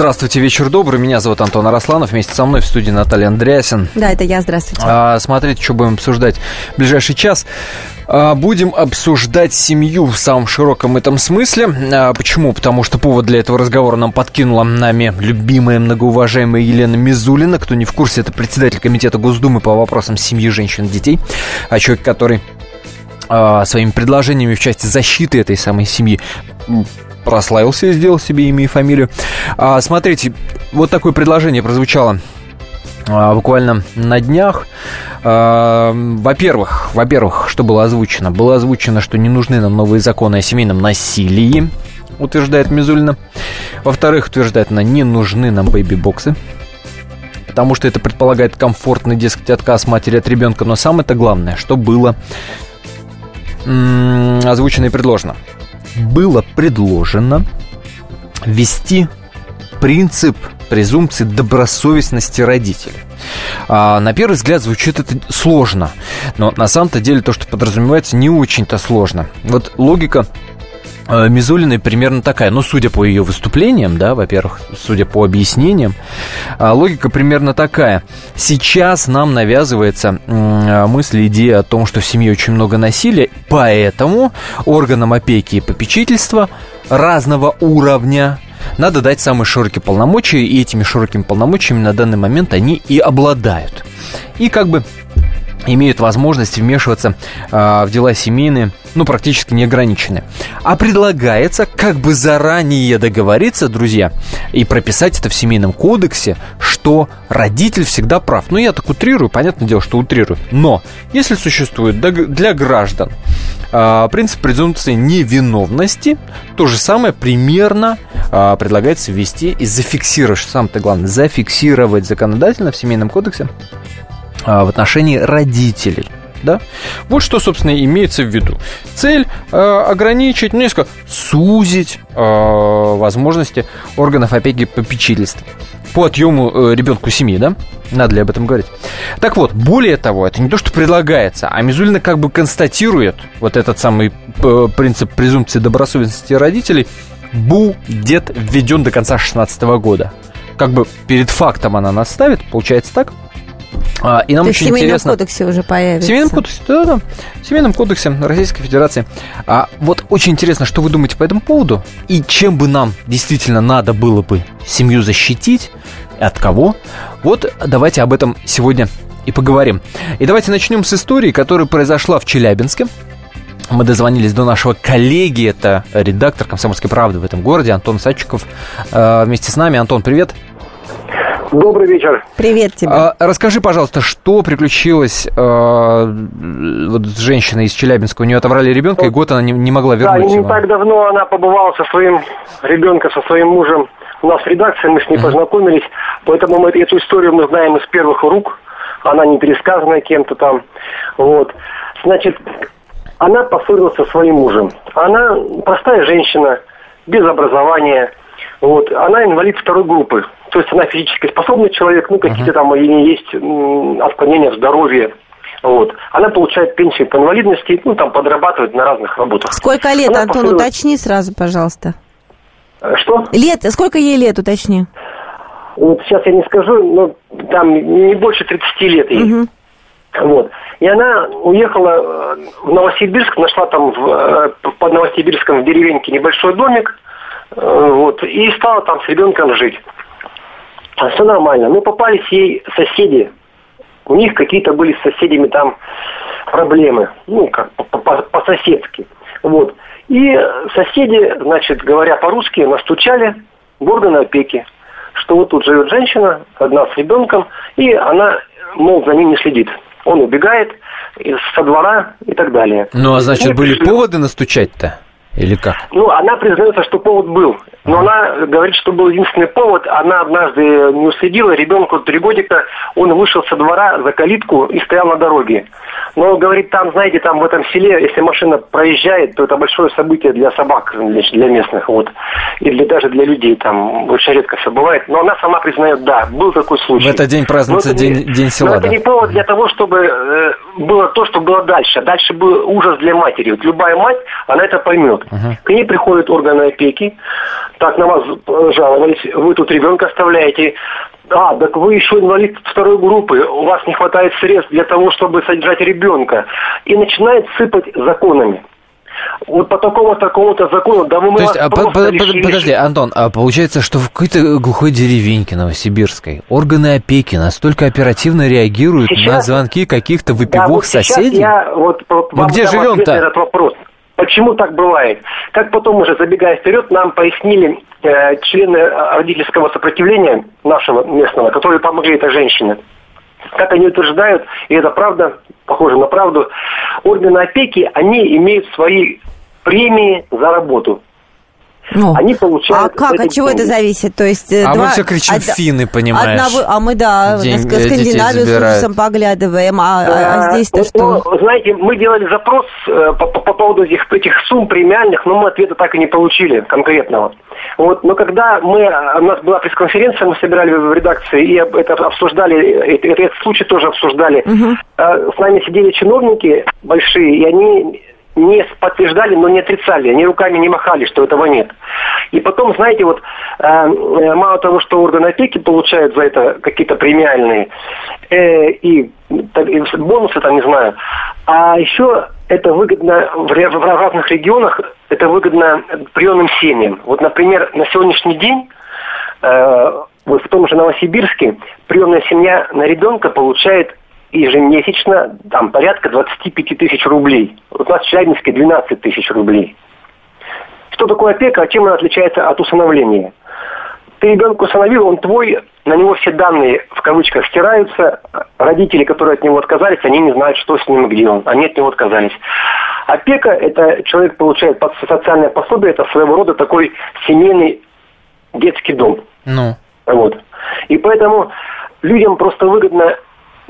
Здравствуйте, вечер добрый. Меня зовут Антон Арасланов. Вместе со мной в студии Наталья Андреасин. Да, это я. Здравствуйте. А, смотрите, что будем обсуждать в ближайший час. А, будем обсуждать семью в самом широком этом смысле. А, почему? Потому что повод для этого разговора нам подкинула нами любимая, многоуважаемая Елена Мизулина. Кто не в курсе, это председатель комитета Госдумы по вопросам семьи, женщин и детей. А человек, который а, своими предложениями в части защиты этой самой семьи прославился и сделал себе имя и фамилию. А, смотрите, вот такое предложение прозвучало а, буквально на днях. А, во-первых, во-первых, что было озвучено? Было озвучено, что не нужны нам новые законы о семейном насилии, утверждает Мизулина. Во-вторых, утверждает она, не нужны нам бэйби-боксы потому что это предполагает комфортный, дескать, отказ матери от ребенка. Но самое-то главное, что было озвучено и предложено было предложено ввести принцип презумпции добросовестности родителей. А, на первый взгляд звучит это сложно, но на самом-то деле то, что подразумевается, не очень-то сложно. Вот логика Мизулиной примерно такая. Ну, судя по ее выступлениям, да, во-первых, судя по объяснениям, а, логика примерно такая. Сейчас нам навязывается мысль, идея о том, что в семье очень много насилия, поэтому органам опеки и попечительства разного уровня надо дать самые широкие полномочия, и этими широкими полномочиями на данный момент они и обладают. И как бы имеют возможность вмешиваться э, в дела семейные, ну, практически неограниченные. А предлагается как бы заранее договориться, друзья, и прописать это в семейном кодексе, что родитель всегда прав. Ну, я так утрирую, понятное дело, что утрирую. Но, если существует для граждан э, принцип презумпции невиновности, то же самое примерно э, предлагается ввести и зафиксировать, что самое главное, зафиксировать законодательно в семейном кодексе а, в отношении родителей. Да? Вот что, собственно, имеется в виду. Цель э, ограничить, ну, несколько сузить э, возможности органов опеки и попечительства по отъему э, ребенку семьи, да? Надо ли об этом говорить? Так вот, более того, это не то, что предлагается, а Мизулина как бы констатирует вот этот самый э, принцип презумпции добросовестности родителей будет введен до конца 2016 года. Как бы перед фактом она нас ставит, получается так? А, и нам То очень в Семейном интересно... кодексе уже появится. В Семейном кодексе, да, да. В Семейном кодексе Российской Федерации. А вот очень интересно, что вы думаете по этому поводу? И чем бы нам действительно надо было бы семью защитить? От кого? Вот давайте об этом сегодня и поговорим. И давайте начнем с истории, которая произошла в Челябинске. Мы дозвонились до нашего коллеги, это редактор «Комсомольской правды» в этом городе, Антон Садчиков. Э, вместе с нами. Антон, привет. Добрый вечер. Привет тебе. А, расскажи, пожалуйста, что приключилось а, вот с женщиной из Челябинска? У нее отобрали ребенка, и год она не, не могла вернуть да, его. не так давно она побывала со своим ребенком, со своим мужем у нас в редакции, мы с ней uh-huh. познакомились, поэтому мы эту историю мы знаем из первых рук, она не пересказанная кем-то там, вот. Значит, она поссорилась со своим мужем. Она простая женщина, без образования, вот. Она инвалид второй группы. То есть она физически способный человек, ну, какие-то uh-huh. там у нее есть отклонения в здоровье. Вот. Она получает пенсию по инвалидности, ну, там, подрабатывает на разных работах. Сколько лет, она Антон, построила... уточни сразу, пожалуйста. Э, что? Лет, сколько ей лет, уточни. Вот сейчас я не скажу, но там не больше 30 лет ей. Угу. Вот. И она уехала э, в Новосибирск, нашла там в, э, под Новосибирском в деревеньке небольшой домик, вот, и стала там с ребенком жить. Все нормально. Ну, попались ей соседи. У них какие-то были с соседями там проблемы. Ну, как по-соседски. Вот. И соседи, значит, говоря по-русски, настучали в органы опеки, что вот тут живет женщина, одна с ребенком, и она, мол, за ним не следит. Он убегает со двора и так далее. Ну, а значит, и были пришли... поводы настучать-то? Или как? Ну, она признается, что повод был. Но она говорит, что был единственный повод. Она однажды не уследила, ребенку три годика, он вышел со двора за калитку и стоял на дороге. Но, говорит, там, знаете, там в этом селе, если машина проезжает, то это большое событие для собак, для местных, вот. И для, даже для людей, там, очень редко все бывает. Но она сама признает, да, был такой случай. В этот день празднуется день, не, день села, Но да? это не повод для того, чтобы э, было то, что было дальше. Дальше был ужас для матери. Вот любая мать, она это поймет. Uh-huh. К ней приходят органы опеки, так на вас жаловались, вы тут ребенка оставляете, а, так вы еще инвалид второй группы, у вас не хватает средств для того, чтобы содержать ребенка. И начинает сыпать законами. Вот по такому такому-то закону, да мы То есть, а, по, по, подожди, Антон, а получается, что в какой-то глухой деревеньке новосибирской органы опеки настолько оперативно реагируют сейчас, на звонки каких-то выпивок да, вот соседей? Я вот Мы где живем-то? Этот вопрос. Почему так бывает? Как потом уже забегая вперед, нам пояснили э, члены родительского сопротивления нашего местного, которые помогли этой женщине. Как они утверждают, и это правда, похоже на правду, органы опеки, они имеют свои премии за работу. Ну, они получают... А как, от чего это зависит? То есть, э, а два, мы все кричим од... финны, понимаешь? Одного, а мы, да, День, на Скандинавию с ужасом поглядываем, а, а, а здесь-то что? Ну, знаете, мы делали запрос э, по, по, по поводу этих, этих сумм премиальных, но мы ответа так и не получили конкретного. Вот, но когда мы, у нас была пресс-конференция, мы собирали в редакции и это обсуждали, это, этот случай тоже обсуждали. Угу. С нами сидели чиновники большие, и они не подтверждали, но не отрицали, они руками не махали, что этого нет. И потом, знаете, вот э, э мало того, что органы опеки получают за это какие-то премиальные э, и, и бонусы, там не знаю, а еще это выгодно в, в разных регионах, это выгодно приемным семьям. Вот, например, на сегодняшний день э, вот в том же Новосибирске приемная семья на ребенка получает ежемесячно там порядка 25 тысяч рублей. Вот у нас в Челябинске 12 тысяч рублей. Что такое опека, а чем она отличается от усыновления? Ты ребенка усыновил, он твой, на него все данные в кавычках стираются. Родители, которые от него отказались, они не знают, что с ним и где он. Они от него отказались. Опека – это человек получает социальное пособие, это своего рода такой семейный детский дом. Ну. Вот. И поэтому людям просто выгодно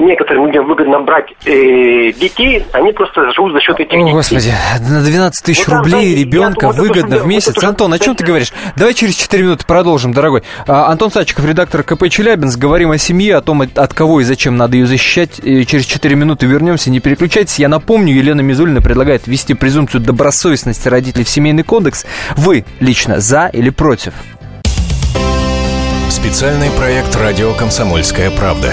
некоторым людям выгодно брать э, детей, они просто живут за счет этих О, детей. Господи, на 12 тысяч вот, рублей знаете, ребенка думаю, выгодно в месяц. Это, Антон, о чем ты говоришь? Давай через 4 минуты продолжим, дорогой. А, Антон Сачиков, редактор КП Челябинск. Говорим о семье, о том, от кого и зачем надо ее защищать. И через 4 минуты вернемся, не переключайтесь. Я напомню, Елена Мизулина предлагает ввести презумпцию добросовестности родителей в семейный кодекс. Вы лично за или против? Специальный проект «Радио Комсомольская правда».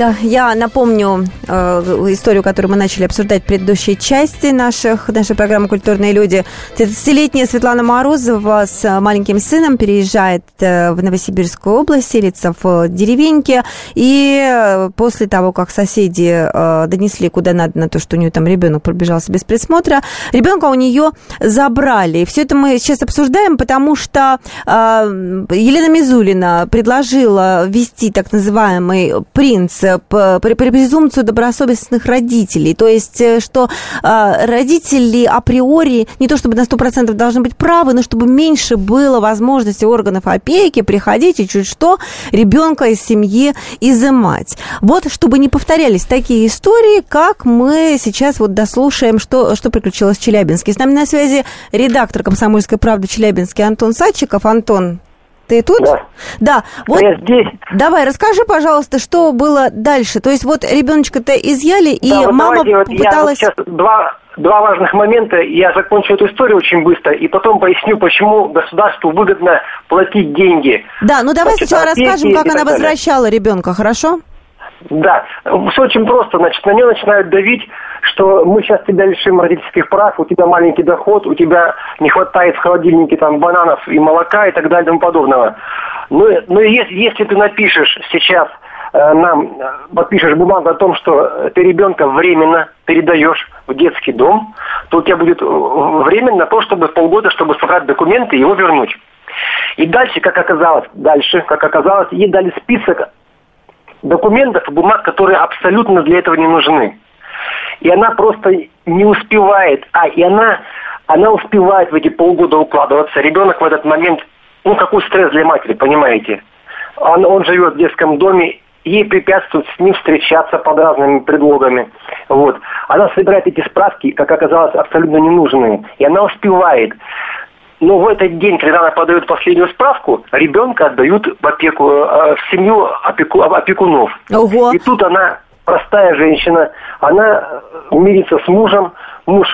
Да, я напомню э, историю, которую мы начали обсуждать в предыдущей части наших, нашей программы «Культурные люди». 30-летняя Светлана Морозова с маленьким сыном переезжает э, в Новосибирскую область, селится в деревеньке, и э, после того, как соседи э, донесли куда надо на то, что у нее там ребенок пробежался без присмотра, ребенка у нее забрали. И все это мы сейчас обсуждаем, потому что э, Елена Мизулина предложила ввести так называемый принц презумпцию добросовестных родителей. То есть, э, что э, родители априори не то чтобы на 100% должны быть правы, но чтобы меньше было возможности органов опеки приходить и чуть что ребенка из семьи изымать. Вот, чтобы не повторялись такие истории, как мы сейчас вот дослушаем, что, что приключилось в Челябинске. С нами на связи редактор «Комсомольской правды» Челябинский Антон Садчиков. Антон, ты тут? Да. Да. Вот, я здесь. Давай, расскажи, пожалуйста, что было дальше. То есть вот ребеночка-то изъяли, и да, вот мама давайте, вот пыталась... Я вот сейчас два, два важных момента. Я закончу эту историю очень быстро и потом поясню, почему государству выгодно платить деньги. Да, ну давай сначала расскажем, как она возвращала ребенка, хорошо? Да, все очень просто. Значит, на нее начинают давить, что мы сейчас тебя лишим родительских прав, у тебя маленький доход, у тебя не хватает в холодильнике там бананов и молока и так далее и тому подобного. Ну, ну если, если ты напишешь сейчас э, нам, подпишешь бумагу о том, что ты ребенка временно передаешь в детский дом, то у тебя будет время на то, чтобы полгода, чтобы собрать документы и его вернуть. И дальше, как оказалось, дальше, как оказалось, ей дали список документов и бумаг, которые абсолютно для этого не нужны. И она просто не успевает. А, и она, она успевает в эти полгода укладываться. Ребенок в этот момент, ну, какой стресс для матери, понимаете? Он, он живет в детском доме, ей препятствуют с ним встречаться под разными предлогами. Вот. Она собирает эти справки, как оказалось, абсолютно ненужные. И она успевает. Но в этот день, когда она подает последнюю справку, ребенка отдают в опеку, э, в семью опеку, опекунов. Ого. И тут она, простая женщина, она мирится с мужем, муж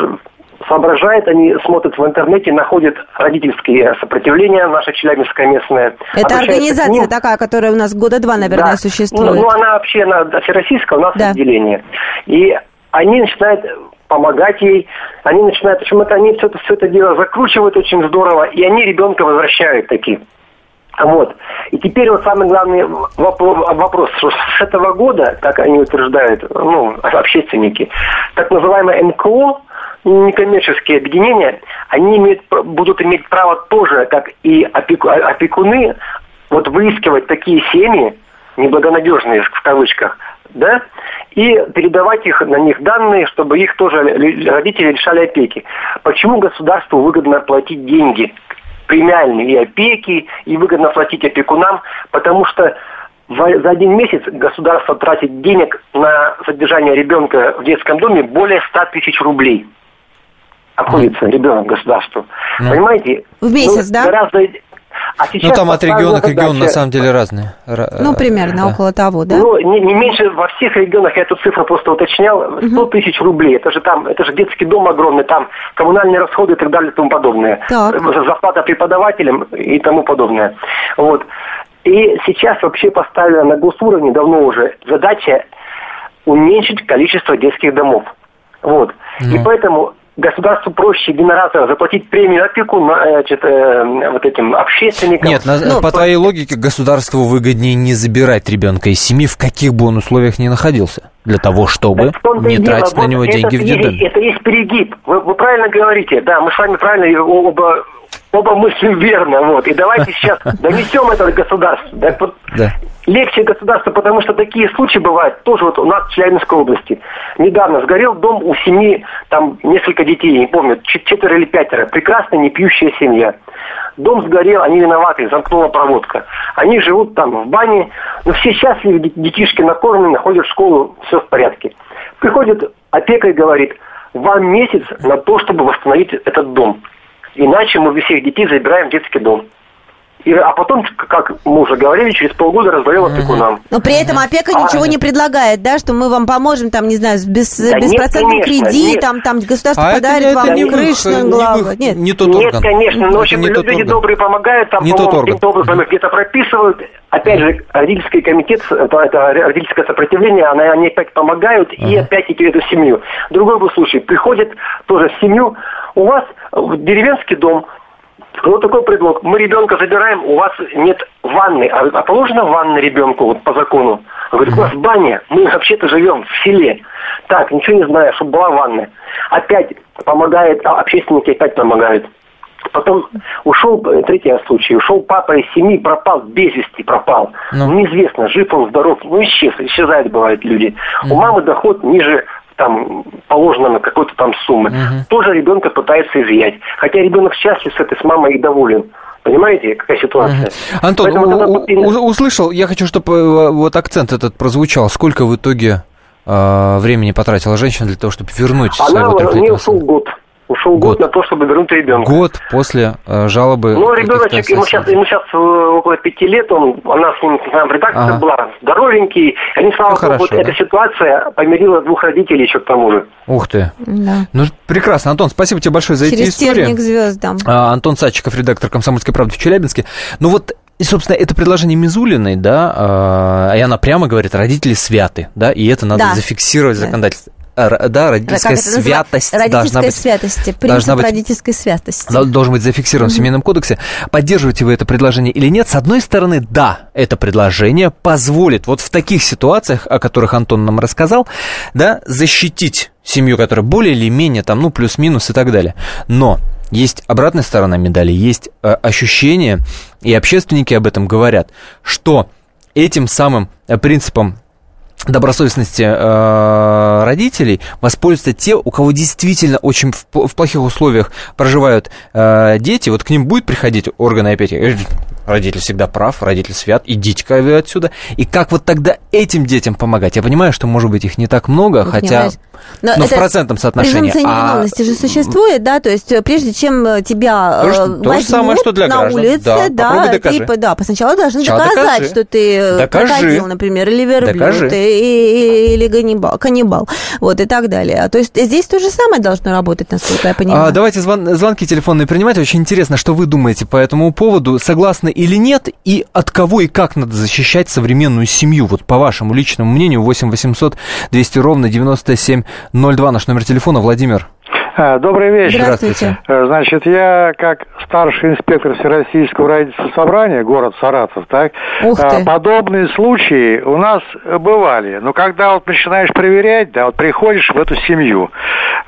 соображает, они смотрят в интернете, находят родительские сопротивления, наша Челябинская местная. Это организация такая, которая у нас года два, наверное, да. существует. Ну, ну, она вообще, она всероссийская, у нас да. отделение. И они начинают помогать ей. Они начинают, это они все это, все это дело закручивают очень здорово, и они ребенка возвращают такие. Вот. И теперь вот самый главный вопрос, что с этого года, как они утверждают, ну, общественники, так называемое НКО, некоммерческие объединения, они имеют, будут иметь право тоже, как и опеку, опекуны, вот выискивать такие семьи, неблагонадежные в кавычках, да, и передавать их на них данные, чтобы их тоже родители решали опеки. Почему государству выгодно платить деньги премиальные и опеки, и выгодно платить опекунам? Потому что за один месяц государство тратит денег на содержание ребенка в детском доме более 100 тысяч рублей. Обходится ребенок государству. Mm. Понимаете? В месяц, ну, да? Гораздо а ну, там от региона к региону на самом деле разные. Ну, примерно, да. около того, да? Ну, не, не меньше во всех регионах, я эту цифру просто уточнял, 100 угу. тысяч рублей. Это же там, это же детский дом огромный, там коммунальные расходы и так далее и тому подобное. Так. Зарплата преподавателям и тому подобное. Вот. И сейчас вообще поставлена на госуровне давно уже задача уменьшить количество детских домов. Вот. Ну. И поэтому государству проще генератора заплатить премию опеку значит, э, вот этим общественникам. Нет, на, ну, по твоей логике государству выгоднее не забирать ребенка из семьи, в каких бы он условиях ни находился, для того, чтобы не тратить дело. на него вот деньги в детдоме. Это есть перегиб. Вы, вы правильно говорите, да, мы с вами правильно оба оба мыслим верно, вот. И давайте сейчас донесем это до государства. Да, да. Легче государству, потому что такие случаи бывают тоже вот у нас в Челябинской области. Недавно сгорел дом у семьи, там несколько детей, не помню, четверо или пятеро. Прекрасная непьющая семья. Дом сгорел, они виноваты, замкнула проводка. Они живут там в бане, но все счастливы, детишки накормлены, ходят в школу, все в порядке. Приходит опека и говорит, вам месяц на то, чтобы восстановить этот дом. Иначе мы всех детей забираем в детский дом. И, а потом, как мы уже говорили, через полгода раздаем опекунам. Но при этом опека а, ничего не предлагает, да, что мы вам поможем, там, не знаю, без, да беспроцентным кредитом, там, государство а подарит это, вам это крышу на главу. Нет, не тот Нет, конечно, но общем, люди орган. добрые помогают, там, не по-моему, каким-то образом где-то прописывают. Опять же, родительский комитет, это, это родительское сопротивление, они, они опять помогают uh-huh. и опять-таки эту семью. Другой был случай, приходит тоже в семью, у вас деревенский дом, вот такой предлог. Мы ребенка забираем, у вас нет ванны. А, а положено ванна ребенку вот по закону? Говорит, у нас баня, мы вообще-то живем в селе. Так, ничего не знаю, чтобы была ванна. Опять помогает, а общественники опять помогают. Потом ушел, третий случай, ушел папа из семьи, пропал, без вести пропал. Ну. Неизвестно, жив он, здоров, ну исчез, исчезают бывают люди. Mm. У мамы доход ниже там положено на какой-то там суммы. Угу. Тоже ребенка пытается изъять. Хотя ребенок счастлив с этой, с мамой и доволен. Понимаете, какая ситуация? Угу. Антон, у, у, услышал, я хочу, чтобы э, вот акцент этот прозвучал. Сколько в итоге э, времени потратила женщина для того, чтобы вернуть Она, своего трехлетнего сына? год. Ушел год. год на то, чтобы вернуть ребенка. Год после э, жалобы. Ну, ребеночек, ему сейчас, ему сейчас э, около пяти лет, он, у нас с ним там редакция ага. была, здоровенький. Они, слава ну, богу, вот да? эта ситуация помирила двух родителей еще к тому же. Ух ты. Да. Ну, прекрасно. Антон, спасибо тебе большое за Через эти истории. Через звездам. А, Антон Садчиков, редактор «Комсомольской правды» в Челябинске. Ну вот и, собственно, это предложение Мизулиной, да, э, и она прямо говорит, родители святы, да, и это надо да. зафиксировать в законодательстве да, родительская святость должна быть. святости, принцип должна быть, родительской святости. Должен быть зафиксирован угу. в Семейном кодексе. Поддерживаете вы это предложение или нет? С одной стороны, да, это предложение позволит вот в таких ситуациях, о которых Антон нам рассказал, да, защитить семью, которая более или менее там, ну, плюс-минус и так далее. Но есть обратная сторона медали, есть э, ощущение, и общественники об этом говорят, что этим самым э, принципом добросовестности э, родителей воспользуются те, у кого действительно очень в, в плохих условиях проживают э, дети. Вот к ним будет приходить органы опять, родитель всегда прав, родитель свят, идите-ка вы отсюда. И как вот тогда этим детям помогать? Я понимаю, что, может быть, их не так много, Ух, хотя... Но, но в процентном соотношении. Презумпция невиновности а... же существует, да, то есть э, прежде чем э, тебя то, что, то же самое, что для на граждан. улице, да, да, докажи. ты, да, сначала должны сначала доказать, докажи. что ты докажи. крокодил, например, или верблюд, и, или каннибал, каннибал, вот, и так далее. То есть здесь то же самое должно работать, насколько я понимаю. А, давайте звон, звонки телефонные принимать. Очень интересно, что вы думаете по этому поводу. Согласны или нет? И от кого и как надо защищать современную семью? Вот по вашему личному мнению, 8 800 200 ровно 9702 наш номер телефона. Владимир. А, добрый вечер. Здравствуйте. Э, значит, я как старший инспектор Всероссийского родительского собрания, город Саратов, так. А, подобные случаи у нас бывали. Но когда вот начинаешь проверять, да, вот приходишь в эту семью,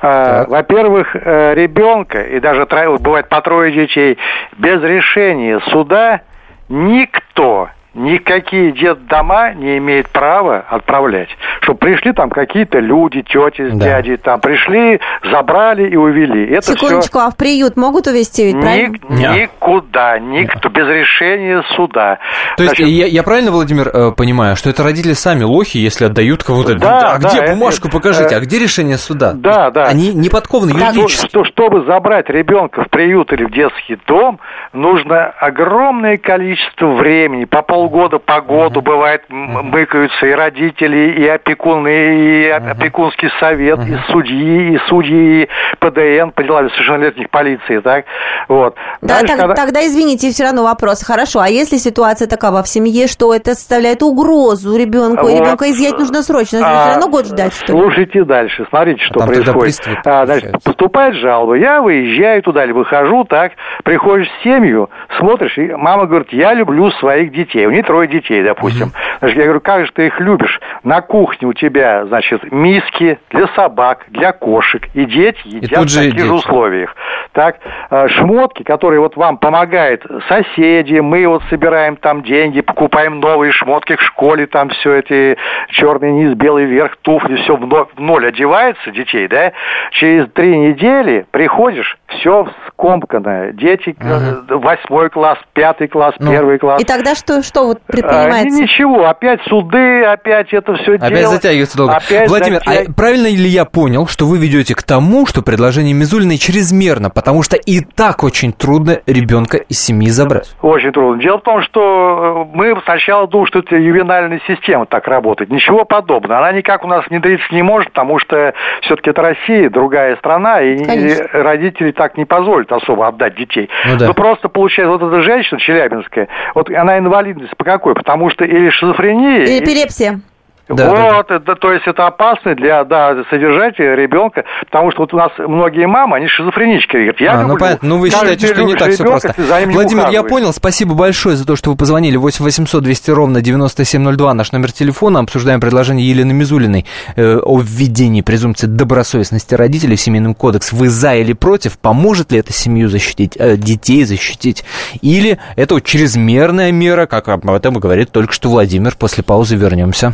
а, во-первых, э, ребенка, и даже бывает по трое детей, без решения суда никто никакие детдома не имеют права отправлять. Чтобы пришли там какие-то люди, тети с да. дядей, там пришли, забрали и увели. Это Секундочку, все... а в приют могут увезти ведь, правильно? Ни, никуда, никто, без решения суда. То Значит, есть я, я правильно, Владимир, э, понимаю, что это родители сами лохи, если отдают кого-то? Да, а да, где бумажку это, покажите, а где решение суда? Да, да. Они не подкованы юридически. Что, чтобы забрать ребенка в приют или в детский дом, нужно огромное количество времени, по полгода по году, бывает, мыкаются и родители, и опекуны, и опекунский совет, и судьи, и судьи, и ПДН по делам совершеннолетних полиции, так? Вот. Да, Дальше, так, когда... тогда, извините, все равно вопрос. Хорошо, а если ситуация такова в семье, что это составляет угрозу ребенку, вот. и ребенка изъять нужно срочно, а, все равно год ждать, что ли? Слушайте дальше, смотрите, что а происходит. А, значит, поступает жалоба, я выезжаю туда или выхожу, так, приходишь в семью, смотришь, и мама говорит, я люблю своих детей у них трое детей, допустим. Значит, я говорю, как же ты их любишь? На кухне у тебя, значит, миски для собак, для кошек, и дети едят и в таких же условиях. Так, э, шмотки, которые вот вам помогают соседи, мы вот собираем там деньги, покупаем новые шмотки в школе, там все эти черный низ, белый верх, туфли, все в ноль одевается детей, да? Через три недели приходишь, все скомканное. Дети, угу. восьмой класс, пятый класс, ну, первый класс. И тогда что, что вот предпринимается? А, ничего, опять суды, опять это все Опять дело. затягивается долго. Опять Владимир, затяг... а правильно ли я понял, что вы ведете к тому, что предложение Мизулиной чрезмерно, потому что и так очень трудно ребенка из семьи забрать? Очень трудно. Дело в том, что э, мы сначала думали, что это ювенальная система так работает. Ничего подобного. Она никак у нас внедриться не может, потому что все-таки это Россия, другая страна, и Конечно. родители так не позволят особо отдать детей. Ну, да. ну просто получается, вот эта женщина челябинская, вот она инвалидность по какой? Потому что или шизофрения... Или эпилепсия. Да, вот, да. Это, то есть это опасно для да, содержать ребенка, потому что вот у нас многие мамы, они шизофренички. Говорят, я а, люблю, ну понятно, ну вы считаете, что не так все просто. Владимир, я понял, спасибо большое за то, что вы позвонили. 8 800 200 ровно 9702, наш номер телефона. Обсуждаем предложение Елены Мизулиной э, о введении презумпции добросовестности родителей в Семейном кодекс. Вы за или против? Поможет ли это семью защитить, э, детей защитить? Или это вот чрезмерная мера, как об этом говорит только что Владимир. После паузы вернемся.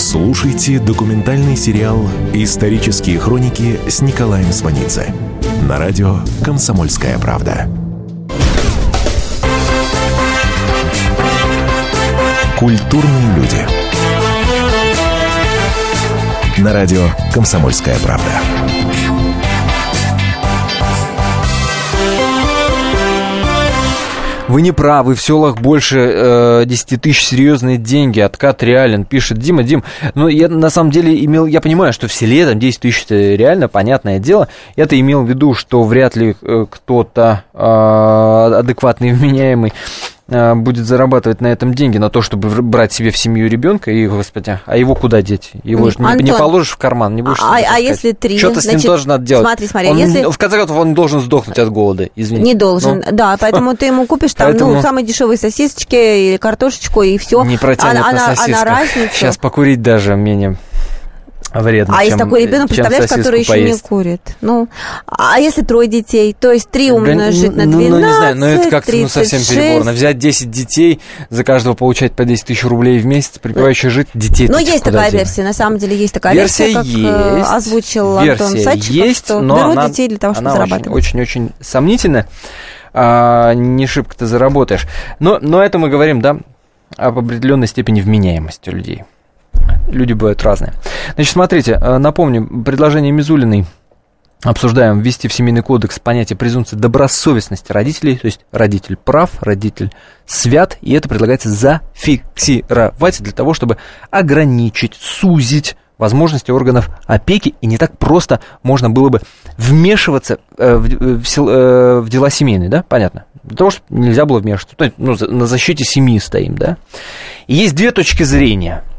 Слушайте документальный сериал «Исторические хроники» с Николаем Сванидзе на радио «Комсомольская правда». Культурные люди. На радио «Комсомольская правда». Вы не правы, в селах больше э, 10 тысяч серьезные деньги, откат реален, пишет Дима. Дим, ну я на самом деле имел, я понимаю, что в селе там 10 тысяч это реально, понятное дело. Я-то имел в виду, что вряд ли э, кто-то э, адекватный вменяемый будет зарабатывать на этом деньги, на то, чтобы брать себе в семью ребенка, и, господи, а его куда деть? Его же не, не положишь в карман, не будешь. А, а если три? Что-то с ним тоже надо делать. Смотри, смотри, он, если... В конце концов, он должен сдохнуть от голода, извини. Не должен, ну. да, поэтому ты ему купишь там, поэтому... ну, самые дешевые сосисочки или картошечку, и все. Не протянет а, на а, сосисках. А на разницу... Сейчас покурить даже менее вредно. А есть такой ребенок, представляешь, который еще поесть. не курит. Ну, а если трое детей, то есть три умножить на 12, ну, ну, не знаю, но это как-то ну, совсем переборно. Взять 10 детей, за каждого получать по 10 тысяч рублей в месяц, припевающий жить детей. Ну, есть такая делать? версия, на самом деле есть такая версия, версия как э, есть, озвучил версия Антон Сачиков, есть, что но берут она, детей для того, чтобы зарабатывать. Очень-очень сомнительно. А, не шибко ты заработаешь. Но, но это мы говорим, да, об определенной степени вменяемости людей люди бывают разные. Значит, смотрите, э, напомню, предложение Мизулиной обсуждаем ввести в Семейный кодекс понятие презумпции добросовестности родителей, то есть родитель прав, родитель свят, и это предлагается зафиксировать для того, чтобы ограничить, сузить возможности органов опеки, и не так просто можно было бы вмешиваться э, в, в, э, в дела семейные, да, понятно? Для того, чтобы нельзя было вмешиваться. Ну, на защите семьи стоим, да? И есть две точки зрения –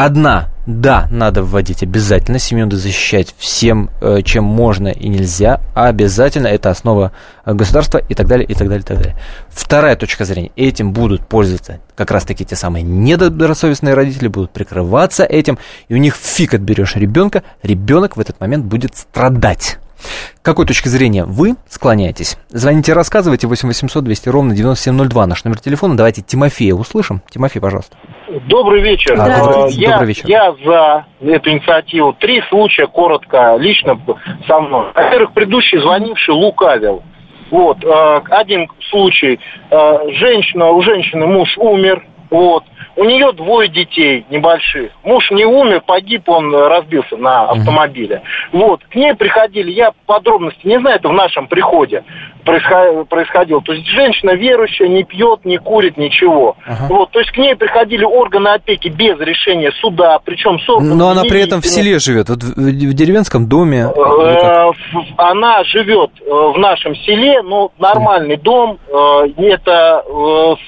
Одна, да, надо вводить обязательно, семью надо защищать всем, э, чем можно и нельзя, а обязательно. Это основа э, государства и так далее, и так далее, и так далее. Вторая точка зрения, этим будут пользоваться как раз-таки те самые недобросовестные родители, будут прикрываться этим, и у них фиг отберешь ребенка, ребенок в этот момент будет страдать. К какой точки зрения вы склоняетесь? Звоните, рассказывайте 8 800 200 ровно 9702, наш номер телефона. Давайте Тимофея услышим. Тимофей, пожалуйста. Добрый вечер. Здравствуйте. Я, Добрый вечер. Я за эту инициативу. Три случая коротко, лично со мной. Во-первых, предыдущий звонивший лукавил. Вот, э, один случай. Э, женщина, у женщины муж умер, вот. У нее двое детей небольших. Муж не умер, погиб, он разбился на автомобиле. Вот. К ней приходили, я подробности не знаю, это в нашем приходе происходило. То есть женщина верующая, не пьет, не курит, ничего. Ага. Вот. То есть к ней приходили органы опеки без решения суда, причем Но она при этом в селе живет, вот в деревенском доме? Э, она живет э, в нашем селе, но нормальный дом, э, это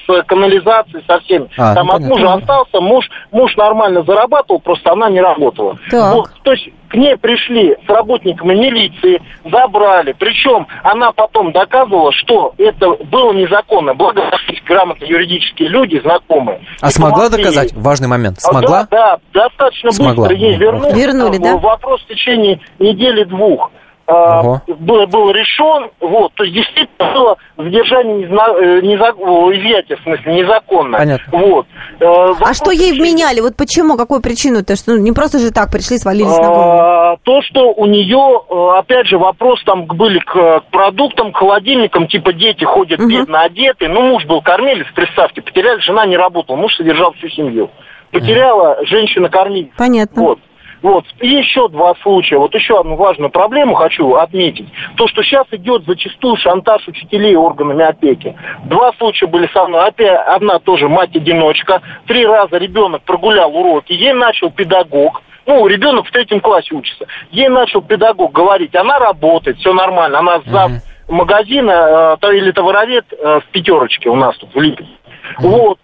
с канализацией, со всеми. А, Там ну, от мужа остался, муж, муж нормально зарабатывал, просто она не работала. Вот, то есть к ней пришли с работниками милиции, забрали. Причем она потом доказывала, что это было незаконно. Благо, грамотные юридические люди, знакомые. А смогла помогли. доказать? Важный момент. А, смогла? Да, да достаточно смогла. быстро ей вернули. Вернули, да? Вопрос в течение недели-двух. Ого. был, был решен, вот, то есть действительно было задержание незна, э, незак, изъятие, в смысле, незаконно. Понятно. Вот. Э, а что ей вменяли? Вот почему? Какую причину-то? Что ну, не просто же так пришли, свалились на голову? А, то, что у нее, э, опять же, вопрос там были к, к продуктам, к холодильникам, типа дети ходят угу. бедно одеты. Ну, муж был кормилец, представьте, потеряли, жена не работала, муж содержал всю семью. Потеряла женщина кормить. Понятно. Вот. Вот. И еще два случая. Вот еще одну важную проблему хочу отметить. То, что сейчас идет зачастую шантаж учителей органами опеки. Два случая были со мной. Опять одна тоже мать-одиночка. Три раза ребенок прогулял уроки. Ей начал педагог ну, ребенок в третьем классе учится. Ей начал педагог говорить, она работает, все нормально, она зав mm-hmm. магазина э, или товаровед э, в пятерочке у нас тут в Липецке. Mm-hmm. Вот.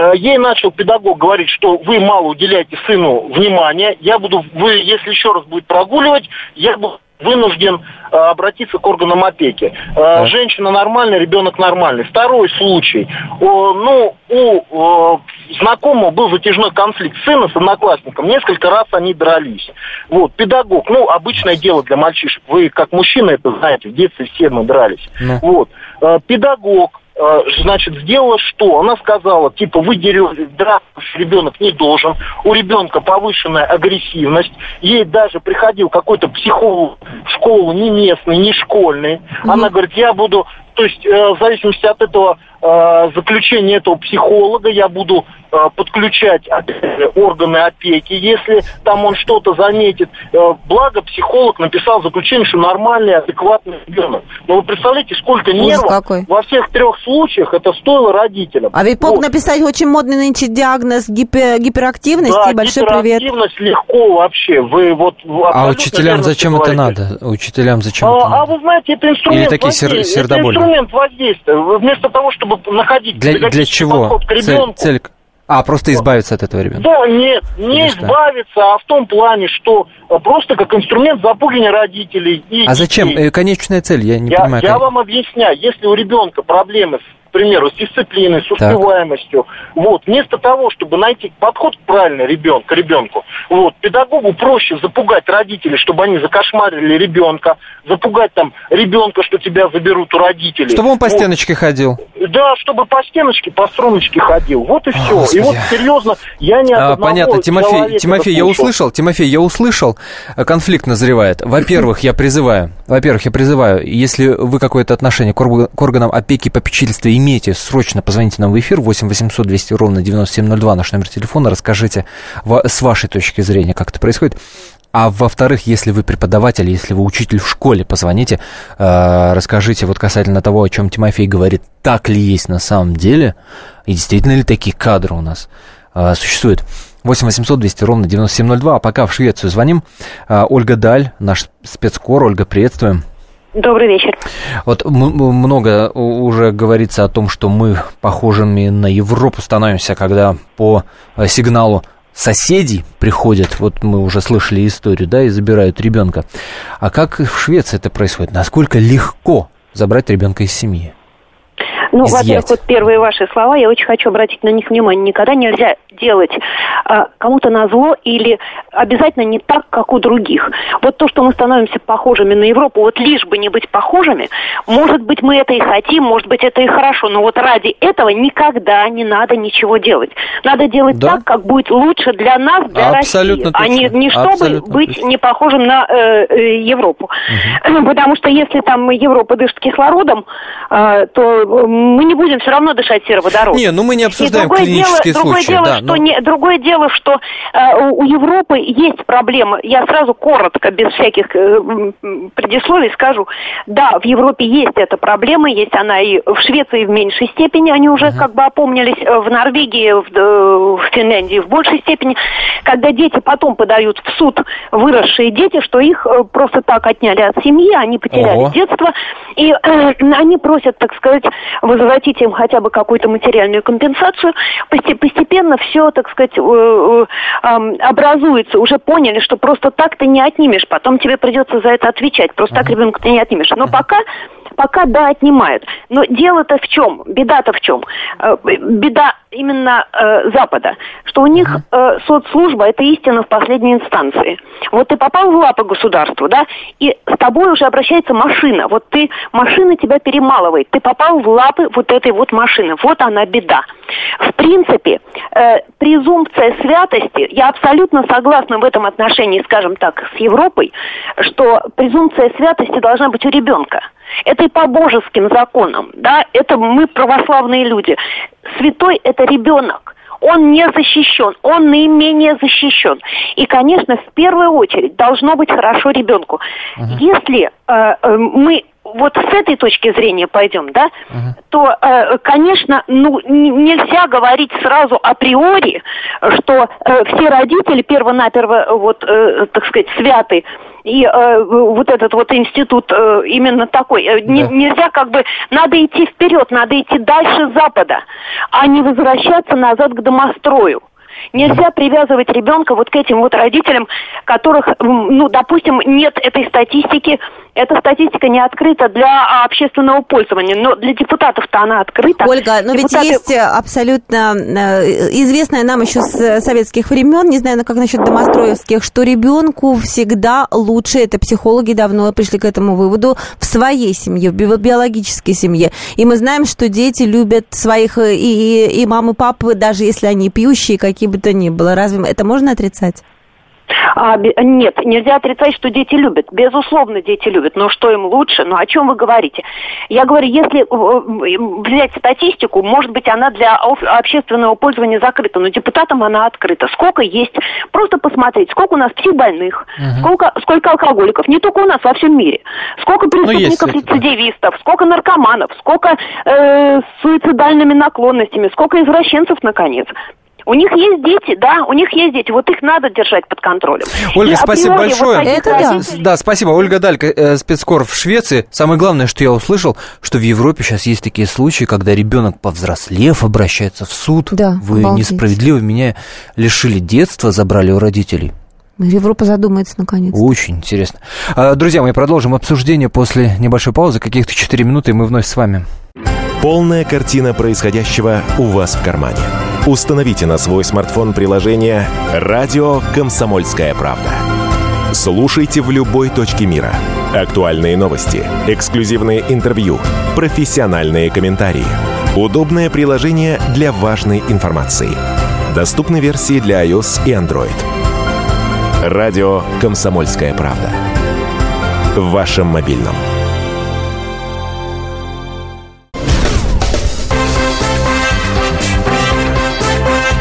Э, ей начал педагог говорить, что вы мало уделяете сыну внимания, я буду, вы, если еще раз будет прогуливать, я буду вынужден э, обратиться к органам опеки. Э, женщина нормальная, ребенок нормальный. Второй случай. О, ну, у э, знакомого был затяжной конфликт сына с одноклассником. Несколько раз они дрались. Вот, педагог, ну, обычное дело для мальчишек. Вы, как мужчина, это знаете, в детстве все мы дрались. Ну. Вот. Э, педагог значит, сделала что? Она сказала, типа, вы драться ребенок не должен, у ребенка повышенная агрессивность, ей даже приходил какой-то психолог в школу, не местный, не школьный. Mm-hmm. Она говорит, я буду то есть э, в зависимости от этого э, заключения этого психолога я буду э, подключать органы опеки, если там он что-то заметит. Благо психолог написал заключение, что нормальный, адекватный ребенок. Но вы представляете, сколько нервов какой. во всех трех случаях это стоило родителям. А ведь мог вот. написать очень модный нынче диагноз гипер, гиперактивность да, большой привет. гиперактивность легко вообще. Вы вот а учителям зачем это надо? Учителям зачем а, это надо? А вы знаете, это инструмент. Или такие сер- сердобольные? инструмент воздействия. Вместо того, чтобы находить для, для чего? к ребенку. Цель, цель... А, просто избавиться от этого ребенка? Да, нет, не Или избавиться, что? а в том плане, что э, просто как инструмент запугивания родителей и А детей. зачем? Э, конечная цель, я не я, понимаю. Я как... вам объясняю, если у ребенка проблемы с к примеру, с дисциплиной, с успеваемостью. Так. Вот, вместо того, чтобы найти подход правильный ребен, к ребенку, вот, педагогу проще запугать родителей, чтобы они закошмарили ребенка, запугать там ребенка, что тебя заберут у родителей. Чтобы он по вот. стеночке ходил. Да, чтобы по стеночке, по струночке ходил. Вот и все. Господи. И вот серьезно, я не а, Понятно, Тимофей, Тимофей, я услышал, Тимофей, я услышал, э, конфликт назревает. Во-первых, я призываю, во-первых, я призываю, если вы какое-то отношение к органам опеки и попечительства имеете, срочно позвоните нам в эфир 8 800 200 ровно 9702, наш номер телефона, расскажите с вашей точки зрения, как это происходит. А во-вторых, если вы преподаватель, если вы учитель в школе, позвоните, э, расскажите вот касательно того, о чем Тимофей говорит, так ли есть на самом деле, и действительно ли такие кадры у нас э, существуют. 8 800 200 ровно 9702, а пока в Швецию звоним. Э, Ольга Даль, наш спецкор. Ольга, приветствуем. Добрый вечер. Вот много уже говорится о том, что мы похожими на Европу становимся, когда по э, сигналу соседей приходят, вот мы уже слышали историю, да, и забирают ребенка. А как в Швеции это происходит? Насколько легко забрать ребенка из семьи? Ну, во-первых, вот первые ваши слова, я очень хочу обратить на них внимание. Никогда нельзя делать а, кому-то на зло или обязательно не так, как у других. Вот то, что мы становимся похожими на Европу, вот лишь бы не быть похожими, может быть, мы это и хотим, может быть, это и хорошо, но вот ради этого никогда не надо ничего делать. Надо делать да? так, как будет лучше для нас, для Абсолютно России, точно. а не, не чтобы Абсолютно быть точно. не похожим на э, э, Европу. Угу. Потому что если там Европа дышит кислородом, э, то мы не будем все равно дышать сероводород. Не, ну мы не обсуждаем клинические дело, случаи. Другое дело, да, что но... не, другое дело, что э, у Европы есть проблемы. Я сразу коротко, без всяких э, предисловий скажу. Да, в Европе есть эта проблема, есть она и в Швеции в меньшей степени, они уже uh-huh. как бы опомнились, э, в Норвегии, в, в Финляндии в большей степени, когда дети потом подают в суд, выросшие дети, что их э, просто так отняли от семьи, они потеряли Ого. детство, и э, они просят, так сказать, возвратить им хотя бы какую-то материальную компенсацию. Постепенно все, так сказать, э, э, образуется. Уже поняли, что просто так ты не отнимешь. Потом тебе придется за это отвечать. Просто так ребенка ты не отнимешь. Но пока пока да, отнимают. Но дело-то в чем? Беда-то в чем? Э, беда именно э, Запада, что у них э, соцслужба это истина в последней инстанции. Вот ты попал в лапы государства, да, и с тобой уже обращается машина. Вот ты, машина тебя перемалывает. Ты попал в лапы вот этой вот машины. Вот она беда. В принципе, э, презумпция святости, я абсолютно согласна в этом отношении, скажем так, с Европой, что презумпция святости должна быть у ребенка. Это и по божеским законам, да, это мы православные люди. Святой – это ребенок он не защищен, он наименее защищен. И, конечно, в первую очередь должно быть хорошо ребенку. Uh-huh. Если э, э, мы вот с этой точки зрения пойдем, да, uh-huh. то, э, конечно, ну нельзя говорить сразу априори, что э, все родители перво-наперво, вот, э, так сказать, святы и э, вот этот вот институт э, именно такой. Э, да. Не, нельзя как бы, надо идти вперед, надо идти дальше Запада, а не возвращаться назад к домострою. Нельзя привязывать ребенка вот к этим вот родителям, которых, ну, допустим, нет этой статистики эта статистика не открыта для общественного пользования, но для депутатов-то она открыта. Ольга, но Депутаты... ведь есть абсолютно э, известная нам еще с советских времен, не знаю, как насчет домостроевских, что ребенку всегда лучше, это психологи давно пришли к этому выводу, в своей семье, в биологической семье. И мы знаем, что дети любят своих и, и, и мамы, и папы, даже если они пьющие, какие бы то ни было. Разве это можно отрицать? А, нет, нельзя отрицать, что дети любят. Безусловно, дети любят. Но что им лучше? Ну, о чем вы говорите? Я говорю, если взять статистику, может быть, она для общественного пользования закрыта, но депутатам она открыта. Сколько есть? Просто посмотреть, сколько у нас психбольных, угу. сколько, сколько алкоголиков, не только у нас, во всем мире. Сколько ну, преступников-рецидивистов, сколько наркоманов, сколько э, с суицидальными наклонностями, сколько извращенцев, наконец. У них есть дети, да, у них есть дети, вот их надо держать под контролем. Ольга, и спасибо большое. Вот Это да. да, спасибо. Ольга Далька, э, спецкор в Швеции. Самое главное, что я услышал, что в Европе сейчас есть такие случаи, когда ребенок, повзрослев, обращается в суд. Да, Вы обалдеть. несправедливо меня лишили детства, забрали у родителей. Европа задумается наконец. Очень интересно. А, друзья, мы продолжим обсуждение после небольшой паузы. Каких-то 4 минуты, и мы вновь с вами. Полная картина происходящего у вас в кармане. Установите на свой смартфон приложение «Радио Комсомольская правда». Слушайте в любой точке мира. Актуальные новости, эксклюзивные интервью, профессиональные комментарии. Удобное приложение для важной информации. Доступны версии для iOS и Android. Радио «Комсомольская правда». В вашем мобильном.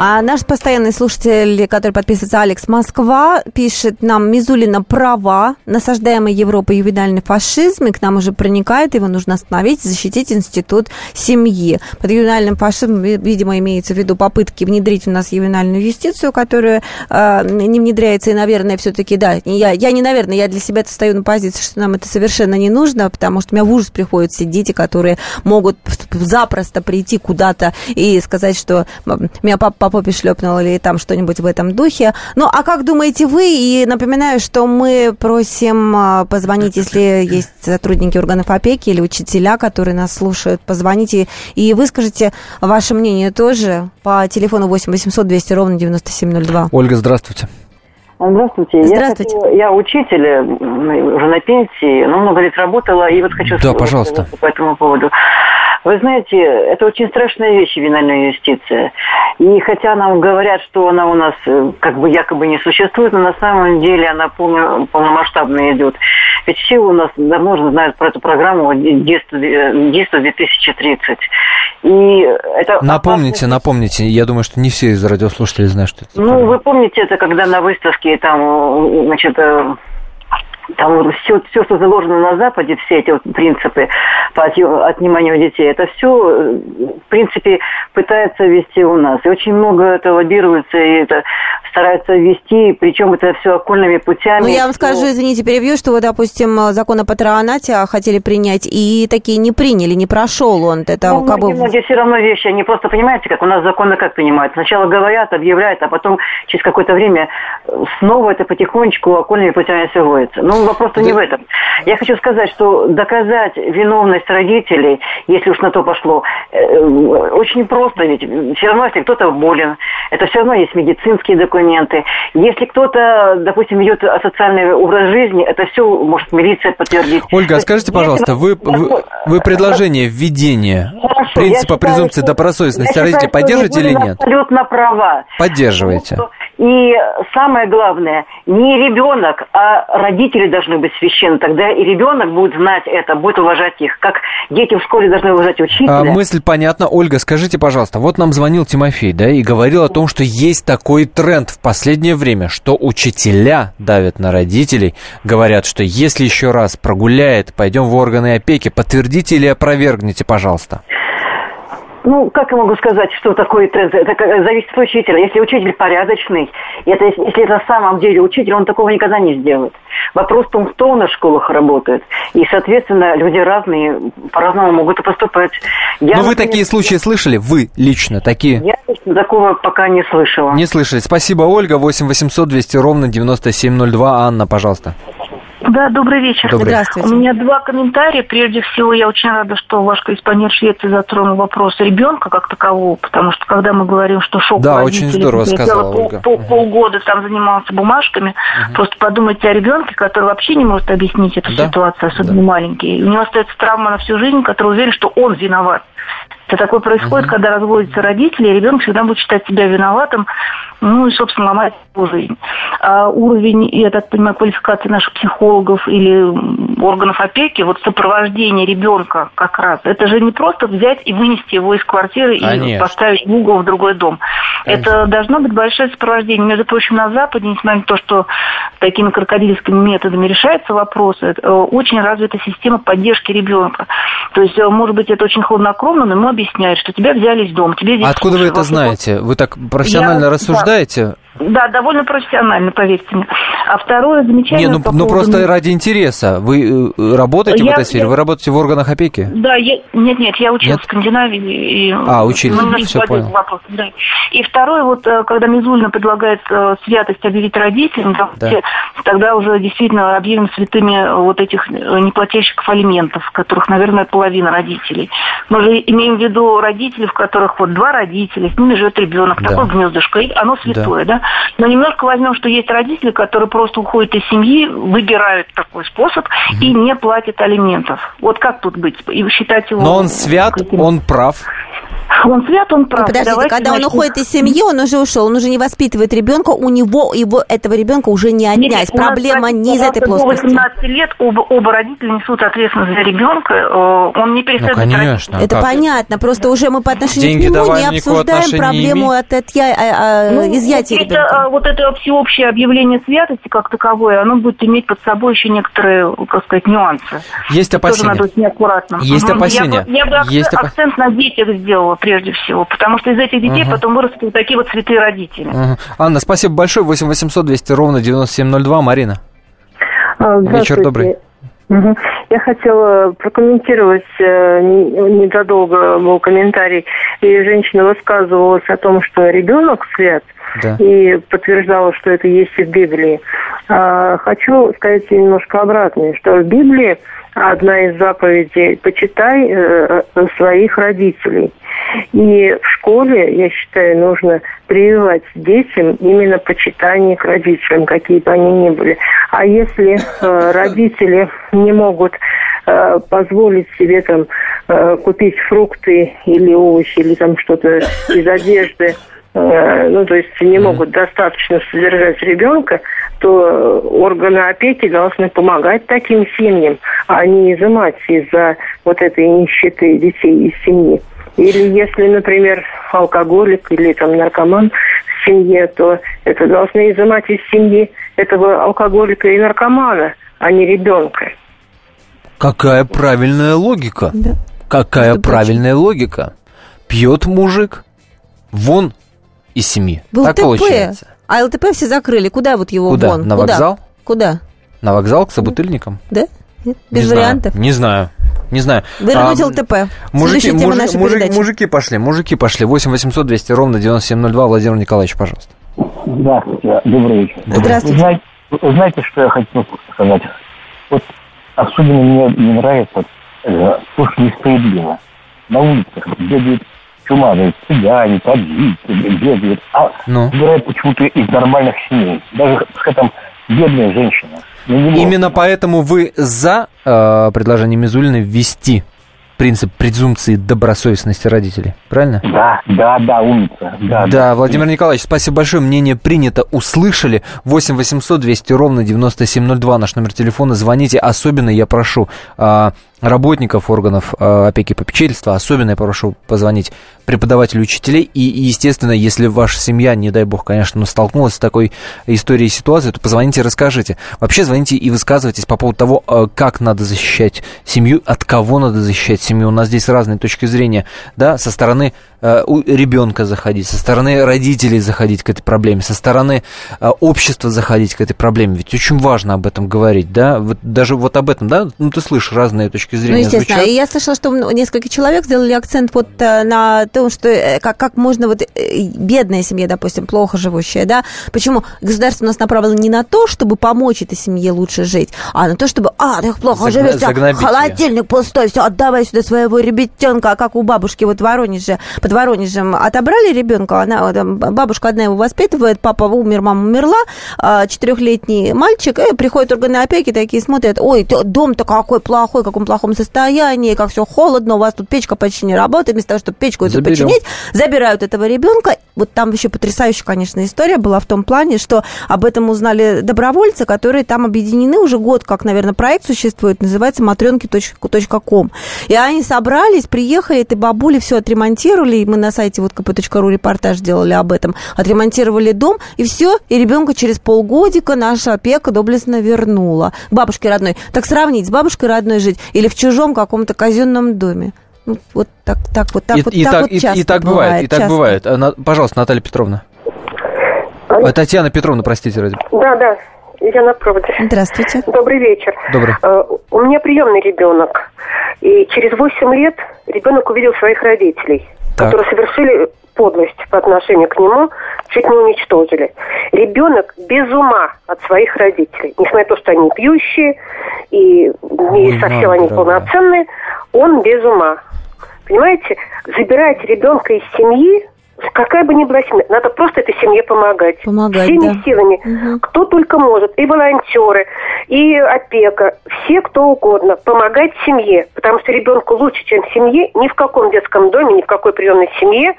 А наш постоянный слушатель, который подписывается Алекс Москва, пишет нам Мизулина права, насаждаемый Европой ювенальный фашизм, и к нам уже проникает, его нужно остановить, защитить институт семьи. Под ювенальным фашизмом, видимо, имеется в виду попытки внедрить у нас ювенальную юстицию, которая э, не внедряется, и, наверное, все-таки, да, я, я не, наверное, я для себя стою на позиции, что нам это совершенно не нужно, потому что у меня в ужас приходят все дети, которые могут запросто прийти куда-то и сказать, что меня папа по попе шлепнул или там что-нибудь в этом духе. Ну, а как думаете вы? И напоминаю, что мы просим а, позвонить, если есть сотрудники органов опеки или учителя, которые нас слушают, позвоните и выскажите ваше мнение тоже по телефону 8 800 200 ровно 9702. Ольга, здравствуйте. Здравствуйте. Здравствуйте. Я, хочу, я учитель, уже на пенсии, но много лет работала, и вот хочу да, пожалуйста. по этому поводу. Вы знаете, это очень страшная вещь, винальная юстиция. И хотя нам говорят, что она у нас э, как бы якобы не существует, но на самом деле она полно, полномасштабно идет. Ведь все у нас давно уже знают про эту программу «Детство 2030». И это напомните, опасность... напомните. Я думаю, что не все из радиослушателей знают, что это. Ну, программа. вы помните это, когда на выставке там, значит, э, там все, все, что заложено на Западе, все эти вот принципы по отниманию детей, это все, э, в принципе, пытается вести у нас. И очень много это лоббируется, и это стараются ввести, причем это все окольными путями. Ну, я вам скажу, извините, перебью, что вы, допустим, закон о патронате хотели принять, и такие не приняли, не прошел он. Это ну, как бы... Многие все равно вещи, они просто, понимаете, как у нас законы как принимают. Сначала говорят, объявляют, а потом через какое-то время снова это потихонечку окольными путями все вводится. Ну, вопрос да. не в этом. Я хочу сказать, что доказать виновность родителей, если уж на то пошло, э, очень просто, ведь все равно, если кто-то болен, это все равно есть медицинские документы. Если кто-то, допустим, ведет асоциальный образ жизни, это все может милиция подтвердить. Ольга, а скажите, пожалуйста, вы, вы, вы предложение введения Хорошо, принципа презумпции добросовестности родителей поддерживаете или нет? Абсолютно права. Поддерживаете. И самое главное, не ребенок, а родители должны быть священны. Тогда и ребенок будет знать это, будет уважать их. Как дети в школе должны уважать учителя. А, мысль понятна. Ольга, скажите, пожалуйста, вот нам звонил Тимофей, да, и говорил о том, что есть такой тренд в последнее время, что учителя давят на родителей, говорят, что если еще раз прогуляет, пойдем в органы опеки. Подтвердите или опровергните, пожалуйста. Ну, как я могу сказать, что такое тренд? Это зависит от учителя. Если учитель порядочный, это, если это на самом деле учитель, он такого никогда не сделает. Вопрос в том, кто на школах работает. И, соответственно, люди разные, по-разному могут и поступать. Я, Но вы такие случаи слышали? Вы лично такие? Я лично такого пока не слышала. Не слышали. Спасибо, Ольга. 8 800 200 ровно 9702. Анна, пожалуйста. Да, добрый вечер. Добрый. Здравствуйте. У меня два комментария. Прежде всего, я очень рада, что ваш корреспондент Швеции затронул вопрос ребенка как такового, потому что когда мы говорим, что шок Да, очень здорово сказала пол, Ольга. Пол, полгода там занимался бумажками, угу. просто подумайте о ребенке, который вообще не может объяснить эту да? ситуацию, особенно да. маленький. У него остается травма на всю жизнь, который уверен, что он виноват. Это такое происходит, угу. когда разводятся родители, и ребенок всегда будет считать себя виноватым, ну и, собственно, ломать его жизнь. А уровень, я так понимаю, квалификации наших психологов или органов опеки, вот сопровождение ребенка как раз, это же не просто взять и вынести его из квартиры Конечно. и поставить в угол в другой дом. Конечно. Это должно быть большое сопровождение. Между прочим, на Западе, несмотря на то, что такими крокодильскими методами решается вопрос, это э, очень развита система поддержки ребенка. То есть, э, может быть, это очень хладнокровно, но ему объясняют, что тебя взяли из дома, тебе здесь... А откуда вы это знаете? Вы так профессионально Я, рассуждаете? Да. Да, довольно профессионально, поверьте мне. А второе замечание... Не, ну, ну просто ради интереса. Вы э, работаете я, в этой сфере? Я... Вы работаете в органах опеки? Да, я... нет, нет, я училась нет? в Скандинавии. И... А, учились, ну, все понял. Вопрос, да. И второе, вот э, когда Мизульна предлагает э, святость объявить родителям, да. тогда уже действительно объявим святыми вот этих неплательщиков алиментов, которых, наверное, половина родителей. Мы же имеем в виду родителей, в которых вот два родителя, с ними живет ребенок, да. такое гнездышко, и оно святое, да? да? Но немножко возьмем, что есть родители, которые просто уходят из семьи, выбирают такой способ угу. и не платят алиментов. Вот как тут быть? И считать его... Но он свят, он прав. Он свят, он прав. Ну, подождите, Давайте когда начнем. он уходит из семьи, он уже ушел, он уже не воспитывает ребенка, у него его этого ребенка уже не отнять. Нет, Проблема не из этой плоскости. До 18 лет оба, оба родителя несут ответственность за ребенка, э, он не перестает ну, конечно, Это как? понятно, просто уже мы по отношению Деньги к нему не обсуждаем проблему от отъя... а, а, ну, изъятия ребенка. Это, вот это всеобщее объявление святости как таковое, оно будет иметь под собой еще некоторые, как сказать, нюансы. Есть опасения. Тоже надо быть аккуратно. Есть опасения. Я бы, я бы Есть акцент оп... на детях сделала прежде всего, потому что из этих детей угу. потом вырастут вот такие вот святые родители. Угу. Анна, спасибо большое. 8 800 200 ровно 9702. Марина. А, Вечер добрый. Угу. Я хотела прокомментировать, э, незадолго был комментарий, и женщина высказывалась о том, что ребенок свят, да. и подтверждала, что это есть и в Библии. А, хочу сказать немножко обратное, что в Библии одна из заповедей «почитай э, своих родителей». И в школе, я считаю, нужно прививать детям именно почитание к родителям, какие бы они ни были. А если э, родители не могут э, позволить себе там э, купить фрукты или овощи, или там что-то из одежды, э, ну, то есть не могут достаточно содержать ребенка, то органы опеки должны помогать таким семьям, а не изымать из-за вот этой нищеты детей из семьи. Или если, например, алкоголик или там наркоман в семье, то это должны изымать из семьи этого алкоголика и наркомана, а не ребенка. Какая правильная логика? Да. Какая Что правильная прочим? логика? Пьет мужик, вон из семьи. В так получается. А ЛТП все закрыли. Куда вот его Куда? вон? На Куда? вокзал? Куда? На вокзал к собутыльникам? Да? Нет? Без не вариантов? Знаю, не знаю. Не знаю. Вернуть а, ЛТП. Мужики, мужи, мужики, мужики пошли, мужики пошли. 8 800 200 ровно 9702. Владимир Николаевич, пожалуйста. Здравствуйте, добрый вечер. Здравствуйте. Знаете, знаете, что я хочу сказать? Вот особенно мне не нравится э, то, что несправедливо. На улицах бегают чумазые цыгане, таджики, бегают, а ну. собирают почему-то из нормальных семей. Даже, пускай там бедные женщины. Именно поэтому вы за э, предложение Мизулиной ввести принцип презумпции добросовестности родителей, правильно? Да, да, да, умница. Да, да, да. Владимир Николаевич, спасибо большое, мнение принято, услышали. 8 800 200 ровно 9702 наш номер телефона, звоните, особенно я прошу, э, работников органов э, опеки и попечительства. Особенно я прошу позвонить преподавателю учителей. И, естественно, если ваша семья, не дай бог, конечно, столкнулась с такой историей и ситуацией, то позвоните и расскажите. Вообще звоните и высказывайтесь по поводу того, э, как надо защищать семью, от кого надо защищать семью. У нас здесь разные точки зрения. Да, со стороны э, ребенка заходить, со стороны родителей заходить к этой проблеме, со стороны общества заходить к этой проблеме. Ведь очень важно об этом говорить, да, вот даже вот об этом, да, ну ты слышишь разные точки зрения. Ну, естественно. Звучат. И я слышала, что несколько человек сделали акцент вот э, на том, что э, как, как можно вот э, бедная семья, допустим, плохо живущая, да, почему государство у нас направлено не на то, чтобы помочь этой семье лучше жить, а на то, чтобы, а, ты плохо Загна- живешь, холодильник пустой, все, отдавай сюда своего ребятенка, как у бабушки вот в Воронеже, под Воронежем отобрали ребенка, она, бабушка одна его воспитывает, папа умер, мама умерла, а, четырехлетний мальчик, и приходят органы опеки, такие смотрят, ой, дом-то какой плохой, каком плохом состоянии, как все холодно, у вас тут печка почти не работает, вместо того, чтобы печку эту Заберем. починить, забирают этого ребенка. Вот там еще потрясающая, конечно, история была в том плане, что об этом узнали добровольцы, которые там объединены уже год, как, наверное, проект существует, называется матренки.ком. И они собрались, приехали, этой бабули все отремонтировали, и мы на сайте вот kp.ru репортаж делали об этом, отремонтировали дом, и все, и ребенка через полгодика наша опека доблестно вернула бабушке родной. Так сравнить с бабушкой родной жить или в чужом каком-то казенном доме. Ну, вот так, так вот, так и, вот, и так, так вот и, часто и так бывает, бывает и так часто. бывает. Она, пожалуйста, Наталья Петровна. Алло. Татьяна Петровна, простите, ради. Да, да, я на проводе. Здравствуйте. Добрый вечер. Добрый. Uh, у меня приемный ребенок. И через 8 лет ребенок увидел своих родителей, так. которые совершили подлость по отношению к нему, чуть не уничтожили. Ребенок без ума от своих родителей. Несмотря на то, что они пьющие и не совсем они полноценные, он без ума. Понимаете, забирать ребенка из семьи, какая бы ни была семья, надо просто этой семье помогать. Помогать, Всеми да. силами. Угу. Кто только может. И волонтеры, и опека. Все, кто угодно. Помогать семье. Потому что ребенку лучше, чем в семье. Ни в каком детском доме, ни в какой приемной семье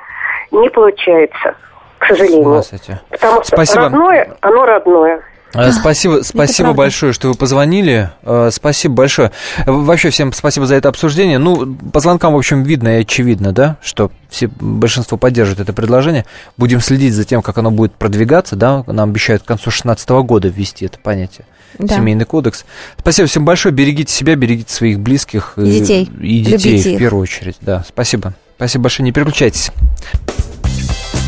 не получается. К сожалению. Здравствуйте. Потому что Спасибо. родное, оно родное. Э, спасибо, спасибо большое, что вы позвонили. Э, Спасибо большое. Вообще всем спасибо за это обсуждение. Ну, по звонкам, в общем, видно и очевидно, да, что все, большинство поддерживает это предложение. Будем следить за тем, как оно будет продвигаться, да. Нам обещают к концу 2016 года ввести это понятие. Да. Семейный кодекс. Спасибо всем большое. Берегите себя, берегите своих близких. И детей. И детей Любите в первую очередь. Да, спасибо. Спасибо большое. Не переключайтесь.